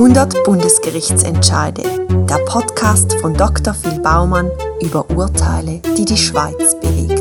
100 Bundesgerichtsentscheide. Der Podcast von Dr. Phil Baumann über Urteile, die die Schweiz bewegten.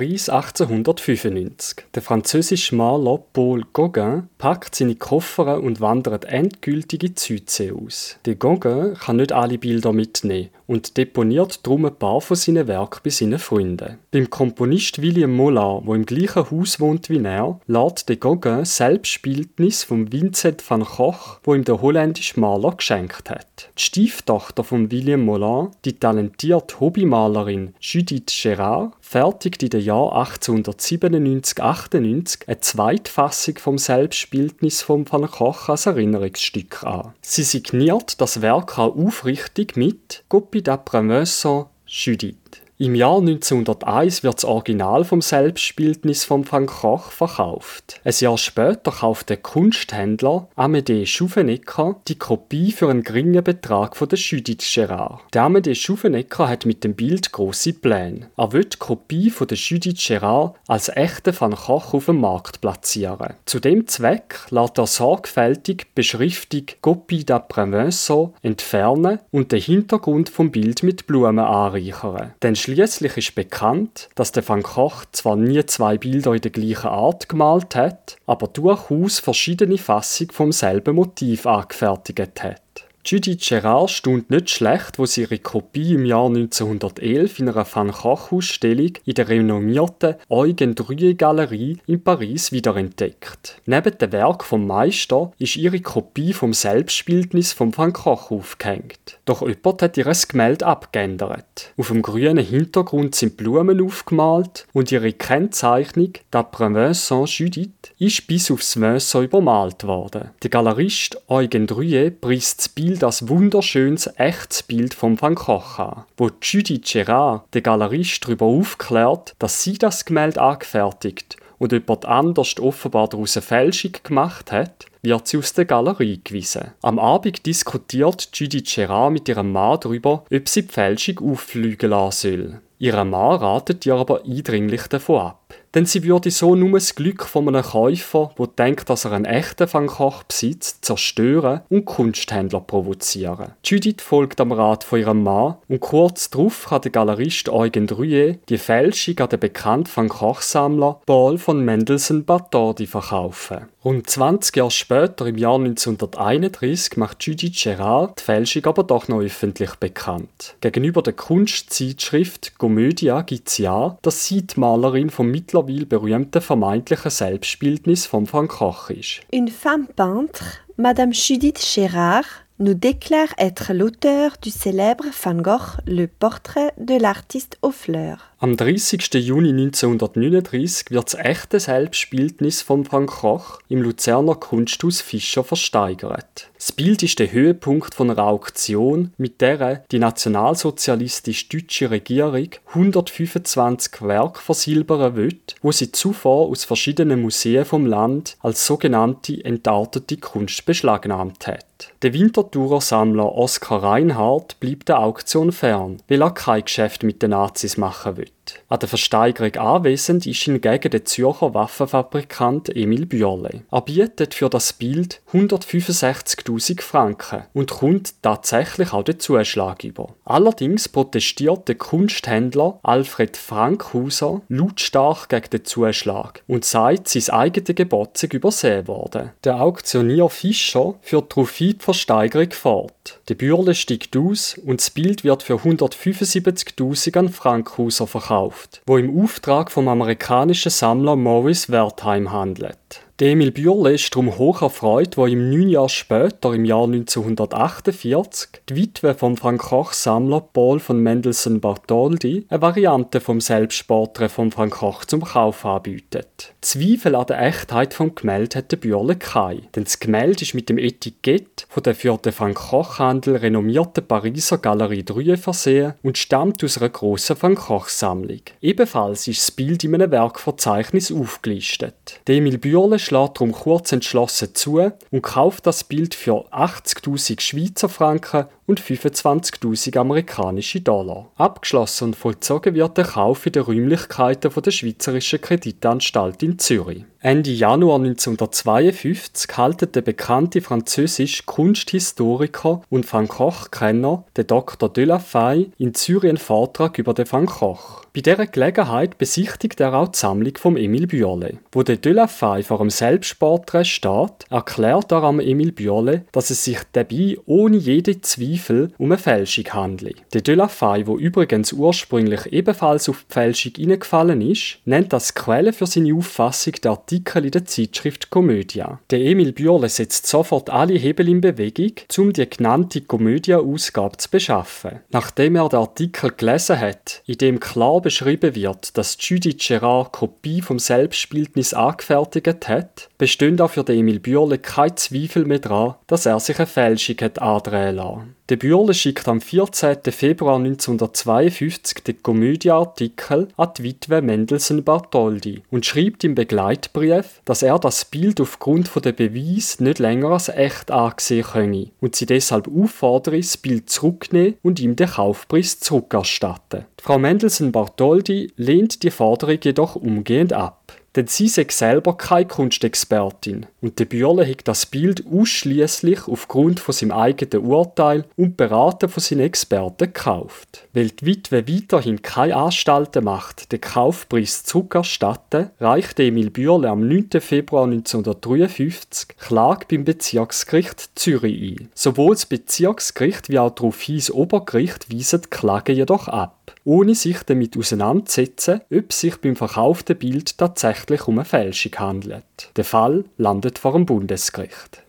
Paris 1895. Der französische Maler Paul Gauguin packt seine Koffer und wandert endgültig in die Südsee aus. Der Gauguin kann nicht alle Bilder mitnehmen und deponiert darum ein paar von seinen Werken bei seinen Freunden. Beim Komponist William Mollard, wo im gleichen Haus wohnt wie er, lädt der Gauguin Selbstbildnis von Vincent van Gogh, wo ihm der holländische Maler geschenkt hat. Die Stieftochter von William Mollard, die talentierte Hobbymalerin Judith Gerard, fertigt in den Jahren 1897-98 eine Zweitfassung vom Selbstbildnis von Van Gogh als Erinnerungsstück an. Sie signiert das Werk auch aufrichtig mit Copie d'après Vincent Judith. Im Jahr 1901 wird das Original vom Selbstbildnis von Van Gogh verkauft. Ein Jahr später kauft der Kunsthändler Amédée Schufenecker die Kopie für einen geringen Betrag von der Judith Gerard. Der Amédée Schufenecker hat mit dem Bild große Pläne. Er will die Kopie von der Judith Gerard als echte Van Gogh auf dem Markt platzieren. Zu dem Zweck lässt er sorgfältig Beschriftung Copie Vincent entfernen und den Hintergrund vom Bild mit Blumen anreichern. Denn Schließlich ist bekannt, dass der Van Gogh zwar nie zwei Bilder in der gleichen Art gemalt hat, aber durchaus verschiedene Fassungen vom selben Motiv angefertigt hat. Judith Gerard stund nicht schlecht, wo sie ihre Kopie im Jahr 1911 in einer Van Gogh-Ausstellung in der renommierten Eugen Druye Galerie in Paris wiederentdeckt. Neben dem Werk vom Meister ist ihre Kopie vom Selbstbildnis von Van Gogh aufgehängt. Doch jemand hat ihr Gemälde abgeändert. Auf dem grünen Hintergrund sind Blumen aufgemalt und ihre Kennzeichnung «D'après Vincent Judith» ist bis aufs Vincent übermalt worden. Der Galerist Eugen Druye preist das Bild Bild als wunderschönes, echtes Bild von Van Gogh an, wo Judy Gerard, der Galerist, darüber aufklärt, dass sie das Gemälde angefertigt und jemand anders offenbar daraus eine Fälschung gemacht hat, wird sie aus der Galerie gewiesen. Am Abend diskutiert Judy Gerard mit ihrem Mann darüber, ob sie die Fälschung auffliegen lassen soll. Ihr Mann ratet ihr aber eindringlich davon ab denn sie würde so nur das Glück von einem Käufer, der denkt, dass er einen echten Van Gogh besitzt, zerstören und Kunsthändler provozieren. Judith folgt am Rat von ihrem Mann und kurz darauf kann der Galerist Eugen Druye die Fälschung an den bekannten Van Gogh-Sammler Paul von Mendelssohn Bartholdy verkaufen. Rund 20 Jahre später, im Jahr 1931, macht Judith Gerard die Fälschung aber doch noch öffentlich bekannt. Gegenüber der Kunstzeitschrift Gomedia gibt sie an, dass sie die Malerin vom mittlerweile berühmten vermeintlichen Selbstbildnis von Van Gogh ist. Une femme peintre, Madame Judith Gerard, nous déclare être l'auteur du célèbre Van Gogh Le Portrait de l'artiste aux fleurs. Am 30. Juni 1939 wird das echte Selbstbildnis von Van Gogh im Luzerner Kunsthaus Fischer versteigert. Das Bild ist der Höhepunkt von einer Auktion, mit der die nationalsozialistisch-deutsche Regierung 125 Werke versilbern will, wo sie zuvor aus verschiedenen Museen vom Land als sogenannte entartete Kunst beschlagnahmt hat. Der Winterthurer Sammler Oskar Reinhardt bleibt der Auktion fern, weil er kein Geschäft mit den Nazis machen will. An der Versteigerung anwesend ist hingegen der Zürcher Waffenfabrikant Emil Bürle. Er bietet für das Bild 165.000 Franken und kommt tatsächlich auch den Zuschlag über. Allerdings protestiert der Kunsthändler Alfred Frankhauser lautstark gegen den Zuschlag und sagt, sein eigenes Gebot übersehen worden. Der Auktionier Fischer führt die Versteigerung fort. Der Bürle steigt aus und das Bild wird für 175.000 an Frankhauser verkauft verkauft, wo im Auftrag vom amerikanischen Sammler Morris Wertheim handelt Emil Bürle ist darum hoch erfreut, wo ihm neun Jahre später, im Jahr 1948, die Witwe vom Frank Koch-Sammler Paul von Mendelssohn Bartholdy eine Variante vom Selbstporträt von Frank Koch zum Kauf anbietet. Zweifel an der Echtheit vom Gemälde hat der Bürle keine, denn das Gemälde ist mit dem Etikett von der für den Frank Koch-Handel renommierten Pariser Galerie Drühe versehen und stammt aus einer grossen Frank Koch-Sammlung. Ebenfalls ist das Bild in einem Werkverzeichnis aufgelistet. Emil Bürle schlägt darum kurz entschlossen zu und kauft das Bild für 80.000 Schweizer Franken und 25.000 amerikanische Dollar. Abgeschlossen und vollzogen wird der Kauf in den Räumlichkeiten der Schweizerischen Kreditanstalt in Zürich. Ende Januar 1952 hält der bekannte französische Kunsthistoriker und Van Gogh-Kenner, der Dr. Delafay, in Zürich einen Vortrag über den Van Gogh. Bei dieser Gelegenheit besichtigt er auch die Sammlung von Emile Biolay. Wo der Delafay vor einem Selbstporträt steht, erklärt er am Emile Biolay, dass es sich dabei ohne jeden Zweifel um eine Fälschung handelt. Der Delafay, wo übrigens ursprünglich ebenfalls auf die Fälschung hineingefallen ist, nennt als Quelle für seine Auffassung der Artikel in der Zeitschrift Komödia. Der Emile Biolay setzt sofort alle Hebel in Bewegung, um die genannte Komödia-Ausgabe zu beschaffen. Nachdem er den Artikel gelesen hat, in dem klar beschrieben wird, dass Judith Gerard Kopie vom Selbstbildnis angefertigt hat, bestehen auch für den Emil Bürle kein Zweifel mehr daran, dass er sich eine Fälschung hat andrehen lassen. Der Bürle schickt am 14. Februar 1952 den Komödieartikel an die Witwe Mendelssohn Bartholdy und schreibt im Begleitbrief, dass er das Bild aufgrund der Beweis nicht länger als echt angesehen könne und sie deshalb auffordere, das Bild zurücknehmen und ihm den Kaufpreis zurückerstatten. Frau Mendelssohn Bartholdy lehnt die Forderung jedoch umgehend ab denn sie sei selber keine Kunstexpertin und der Bürle hat das Bild ausschließlich aufgrund von seinem eigenen Urteil und Beraten von seinen Experten gekauft. Weil die Witwe weiterhin keine Anstalten macht, den Kaufpreis zurückerstatten, reichte Emil Bürle am 9. Februar 1953 Klage beim Bezirksgericht Zürich ein. Sowohl das Bezirksgericht wie auch darauf das Obergericht weisen die Klage jedoch ab ohne sich damit auseinanderzusetzen, ob sich beim verkauften Bild tatsächlich um eine Fälschung handelt. Der Fall landet vor dem Bundesgericht.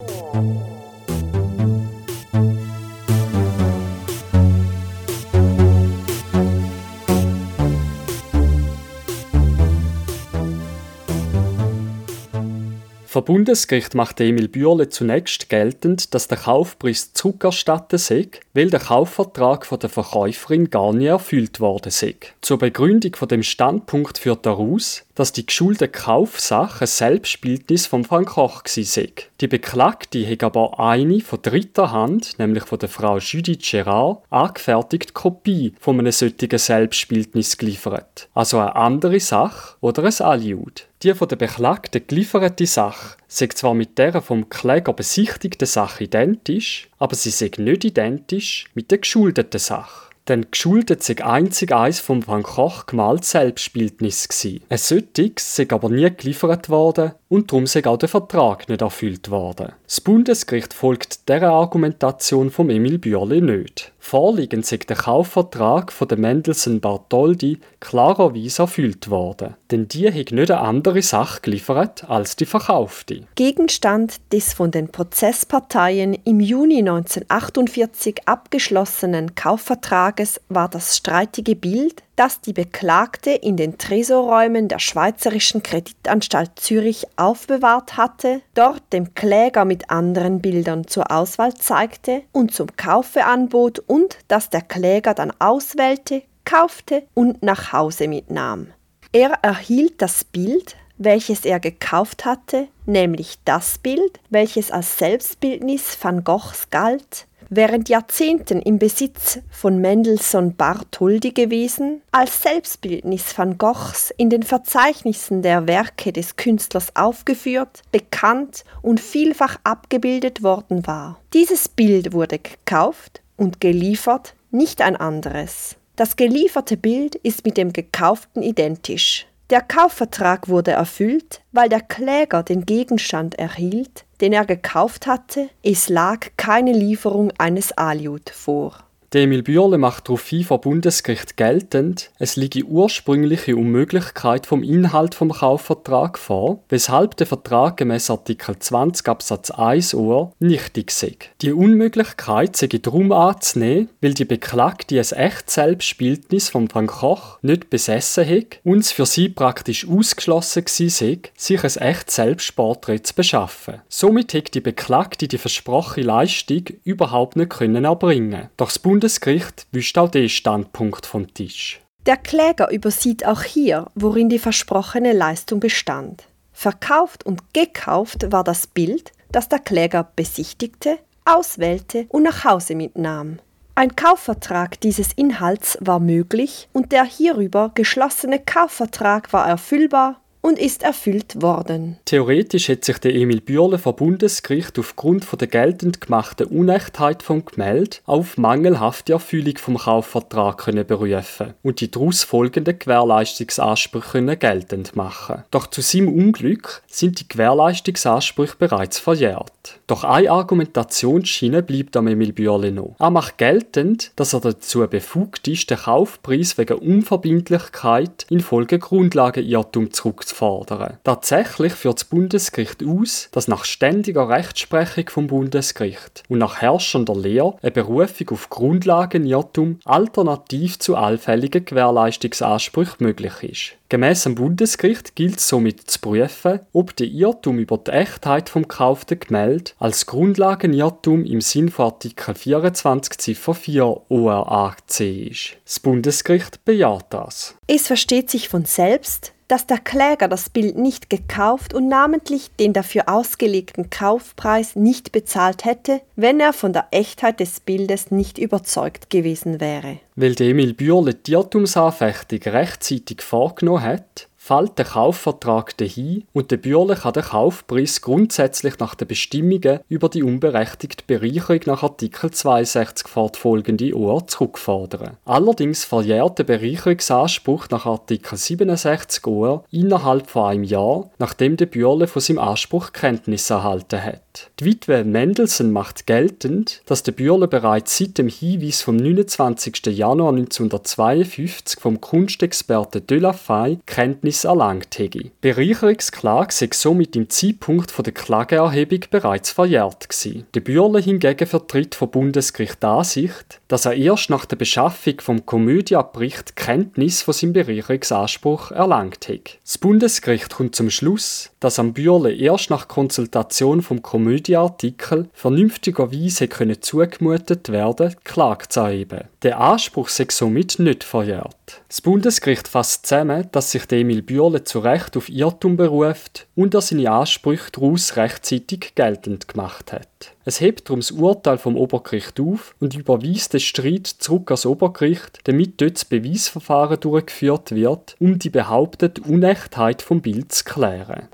Vom Bundesgericht machte Emil Bürle zunächst geltend, dass der Kaufpreis zurückerstattet sei, weil der Kaufvertrag von der Verkäuferin gar nie erfüllt worden sei. Zur Begründung von dem Standpunkt führt er aus, dass die geschuldete Kaufsache ein Selbstbildnis von Frank Koch sei. Die Beklagte hat aber eine von dritter Hand, nämlich von der Frau Judith Gerard, angefertigte Kopie von einem solchen Selbstbildnis geliefert. Also eine andere Sache oder ein Aliud. Die von der Beklagten gelieferte Sache sei zwar mit der vom Kläger besichtigten Sache identisch, aber sie sei nicht identisch mit der geschuldeten Sache denn geschuldet sei einzig eins vom Van Gogh gemaltes Selbstbildnis gsi. Ein solches sei aber nie geliefert worden und darum sei auch der Vertrag nicht erfüllt worden. Das Bundesgericht folgt dieser Argumentation von Emil Bürle nicht. Vorliegend sei der Kaufvertrag von der Mendelssohn Bartholdy klarerweise erfüllt worden, denn die hat nicht eine andere Sache geliefert als die verkaufte. Gegenstand des von den Prozessparteien im Juni 1948 abgeschlossenen Kaufvertrages war das streitige Bild, das die Beklagte in den Tresorräumen der Schweizerischen Kreditanstalt Zürich aufbewahrt hatte, dort dem Kläger mit anderen Bildern zur Auswahl zeigte und zum Kaufe anbot und das der Kläger dann auswählte, kaufte und nach Hause mitnahm. Er erhielt das Bild, welches er gekauft hatte, nämlich das Bild, welches als Selbstbildnis van Goghs galt, während Jahrzehnten im Besitz von Mendelssohn Bartholdy gewesen, als Selbstbildnis van Goghs in den Verzeichnissen der Werke des Künstlers aufgeführt, bekannt und vielfach abgebildet worden war. Dieses Bild wurde gekauft und geliefert, nicht ein anderes. Das gelieferte Bild ist mit dem gekauften identisch. Der Kaufvertrag wurde erfüllt, weil der Kläger den Gegenstand erhielt, den er gekauft hatte, es lag keine Lieferung eines Aliud vor. Der Emil Bürle macht darauf vor Bundesgericht geltend, es liege ursprüngliche Unmöglichkeit vom Inhalt vom Kaufvertrag vor, weshalb der Vertrag gemäß Artikel 20 Absatz 1 Uhr nichtig sei. Die Unmöglichkeit sei darum anzunehmen, weil die Beklagte ein echt Selbstbildnis von Van Koch nicht besessen hat und es für sie praktisch ausgeschlossen gewesen sei, sich ein echt Selbstporträt zu beschaffen. Somit hat die Beklagte die versprochene Leistung überhaupt nicht können erbringen. Doch das Bundesgericht wischt auch den Standpunkt vom Tisch. Der Kläger übersieht auch hier, worin die versprochene Leistung bestand. Verkauft und gekauft war das Bild, das der Kläger besichtigte, auswählte und nach Hause mitnahm. Ein Kaufvertrag dieses Inhalts war möglich und der hierüber geschlossene Kaufvertrag war erfüllbar und ist erfüllt worden. Theoretisch hätte sich der Emil Bürle vor Bundesgericht aufgrund von der geltend gemachten Unechtheit vom Gemälde auf mangelhafte Erfüllung vom Kaufvertrag können berufen und die daraus folgenden Gewährleistungsansprüche geltend machen. Doch zu seinem Unglück sind die Gewährleistungsansprüche bereits verjährt. Doch eine Argumentationsschiene bleibt am Emil Bürle noch. Er macht geltend, dass er dazu befugt ist, den Kaufpreis wegen Unverbindlichkeit infolge Grundlagenirrtum zurückzuführen zu. Tatsächlich führt das Bundesgericht aus, dass nach ständiger Rechtsprechung vom Bundesgericht und nach herrschender Lehre eine Berufung auf Grundlagenirrtum alternativ zu allfälligen Gewährleistungsansprüchen möglich ist. Gemäss dem Bundesgericht gilt somit zu prüfen, ob der Irrtum über die Echtheit vom gekauften Gemälde als Grundlagenirrtum im Sinn von Artikel 24 Ziffer 4 ORAC ist. Das Bundesgericht bejaht das. Es versteht sich von selbst, dass der Kläger das Bild nicht gekauft und namentlich den dafür ausgelegten Kaufpreis nicht bezahlt hätte, wenn er von der Echtheit des Bildes nicht überzeugt gewesen wäre. Weil Emil Bürle die Irrtumsanfechtung rechtzeitig vorgenommen hat, fällt der Kaufvertrag dahin und der Bürle kann den Kaufpreis grundsätzlich nach den Bestimmungen über die unberechtigte Bereicherung nach Artikel 62 fortfolgende OR zurückfordern. Allerdings verjährt der Bereicherungsanspruch nach Artikel 67 OR innerhalb von einem Jahr, nachdem der Bürle von seinem Anspruch Kenntnis erhalten hat. Die Witwe Mendelssohn macht geltend, dass der Bürle bereits seit dem Hinweis vom 29. Januar 1952 vom Kunstexperten Delafay Kenntnis Erkenntnis erlangt hätte. Bereicherungsklage sei somit im Zeitpunkt der Klageerhebung bereits verjährt gewesen. Der Bürle hingegen vertritt vom Bundesgericht die Ansicht, dass er erst nach der Beschaffung vom Komödiabericht Kenntnis von seinem Bereicherungsanspruch erlangt hat. Das Bundesgericht kommt zum Schluss, dass am Bürle erst nach Konsultation vom Komödiartikel vernünftigerweise können zugemutet werden, Klage zu erheben. Der Anspruch sei somit nicht verjährt. Das Bundesgericht fasst zusammen, dass sich Emil Bürle zu Recht auf Irrtum beruft und er seine Ansprüche daraus rechtzeitig geltend gemacht hat. Es hebt darum das Urteil vom Obergericht auf und überweist den Streit zurück ans Obergericht, damit dort das Beweisverfahren durchgeführt wird, um die behauptete Unechtheit vom Bild zu klären.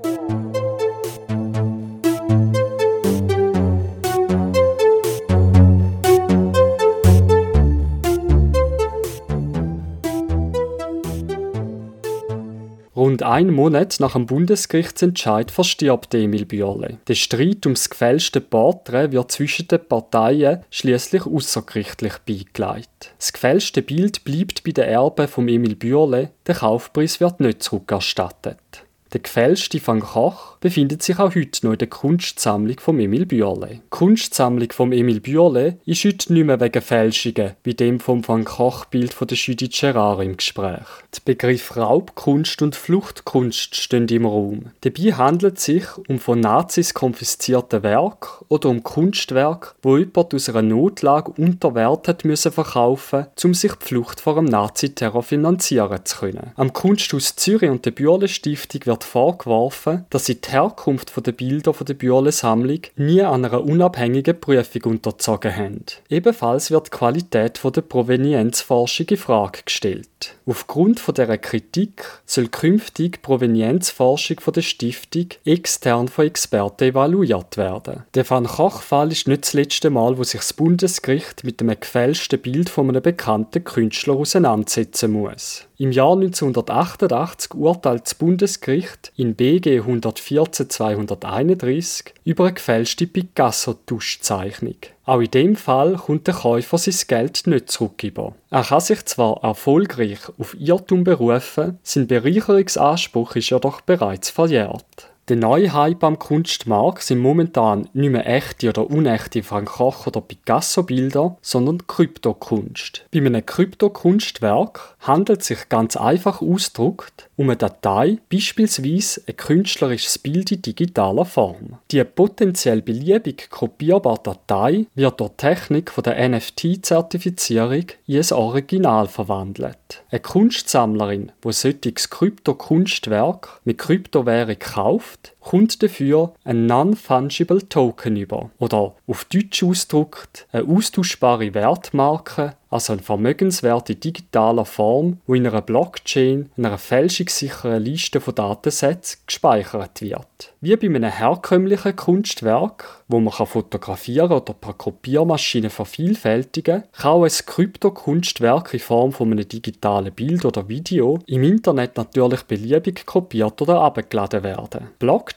Rund einen Monat nach dem Bundesgerichtsentscheid verstirbt Emil Bürle. Der Streit ums gefälschte Porträt wird zwischen den Parteien schließlich außergerichtlich beigelegt. Das gefälschte Bild bleibt bei den Erben von Emil Bürle, der Kaufpreis wird nicht zurückerstattet. Der gefälschte Van Gogh befindet sich auch heute noch in der Kunstsammlung von Emil Bürle. Die Kunstsammlung von Emil Bürle ist heute nicht mehr wegen Fälschungen wie dem vom Van Gogh-Bild von der Judith Gerard im Gespräch. Die Begriffe Raubkunst und Fluchtkunst stehen im Raum. Dabei handelt es sich um von Nazis konfiszierte Werke oder um Kunstwerke, wo jemand aus einer Notlage unter Wert hat müssen verkaufen, um sich die Flucht vor dem Naziterror finanzieren zu können. Am Kunsthaus Zürich und der Bürle Stiftung wird vorgeworfen, dass sie die Herkunft der Bilder der Bürle-Sammlung nie einer unabhängigen Prüfung unterzogen haben. Ebenfalls wird die Qualität der Provenienzforschung in Frage gestellt. Aufgrund dieser Kritik soll künftig die Provenienzforschung der Stiftung extern von Experten evaluiert werden. Der Van Gogh-Fall ist nicht das letzte Mal, wo sich das Bundesgericht mit einem gefälschten Bild von einem bekannten Künstler auseinandersetzen muss. Im Jahr 1988 urteilt das Bundesgericht in BG 114-231 über eine gefälschte Picasso-Tuschzeichnung. Auch in dem Fall kommt der Käufer sein Geld nicht zurück über. Er kann sich zwar erfolgreich auf Irrtum berufen, sein Bereicherungsanspruch ist jedoch bereits verjährt. Der neue Hype am Kunstmarkt sind momentan nicht mehr echte oder unechte Van Gogh oder Picasso-Bilder, sondern Kryptokunst. Bei einem Kryptokunstwerk handelt es sich ganz einfach ausgedrückt um eine Datei, beispielsweise ein künstlerisches Bild in digitaler Form. Die potenziell beliebig kopierbare Datei wird durch Technik der NFT-Zertifizierung in ein Original verwandelt. Eine Kunstsammlerin, die solches Krypto-Kunstwerk mit Kryptowährung kauft, kommt dafür ein Non-Fungible Token über oder auf Deutsch ausgedrückt eine austauschbare Wertmarke also eine vermögenswerte digitaler Form, wo in einer Blockchain, einer fälschungssicheren Liste von Datensätzen gespeichert wird. Wie bei einem herkömmlichen Kunstwerk, wo man fotografieren oder per Kopiermaschine vervielfältigen kann, kann auch ein Kryptokunstwerk in Form von einem digitalen Bild oder Video im Internet natürlich beliebig kopiert oder abgeladen werden.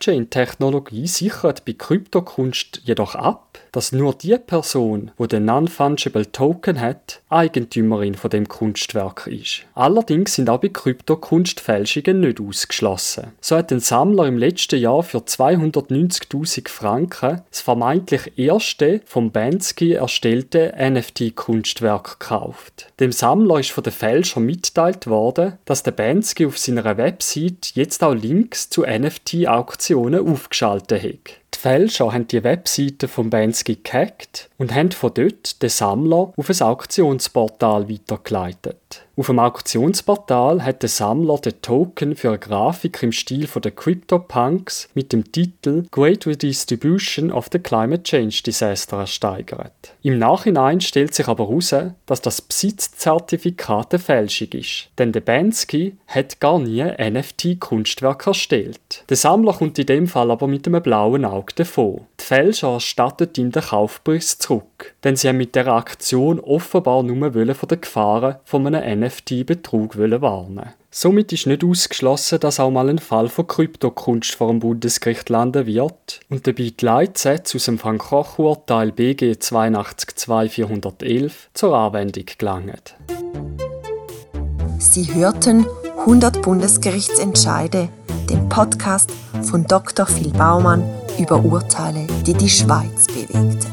Blockchain-Technologie sichert bei Kryptokunst jedoch ab, dass nur die Person, die den Non-Fungible Token hat, Eigentümerin von dem Kunstwerk ist. Allerdings sind auch bei Kryptokunst Fälschungen nicht ausgeschlossen. So hat ein Sammler im letzten Jahr für 290.000 Franken das vermeintlich erste vom Bansky erstellte NFT-Kunstwerk gekauft. Dem Sammler ist von den Fälschern mitgeteilt worden, dass der Bansky auf seiner Website jetzt auch Links zu NFT-Auktionen aufgeschaltet hat. Fälscher haben die Webseite von Bansky gehackt und haben von dort den Sammler auf ein Auktionsportal weitergeleitet. Auf dem Auktionsportal hat der Sammler den Token für eine Grafik im Stil der CryptoPunks mit dem Titel Great Redistribution of the Climate Change Disaster ersteigert. Im Nachhinein stellt sich aber heraus, dass das Besitzzertifikat eine Fälschung ist. Denn der Bansky hat gar nie NFT-Kunstwerk erstellt. Der Sammler kommt in dem Fall aber mit einem blauen Auge davon. Die Fälscher erstatten ihm den Kaufpreis zurück, denn sie haben mit der Aktion offenbar nur von den Gefahren von einem NFT-Betrug warnen. Somit ist nicht ausgeschlossen, dass auch mal ein Fall von Kryptokunst vor dem Bundesgericht landen wird. Und dabei die Leitsätze aus dem Van Koch-Urteil BG 822411 zur Anwendung gelangen. Sie hörten 100 Bundesgerichtsentscheide, den Podcast von Dr. Phil Baumann über Urteile, die die Schweiz bewegten.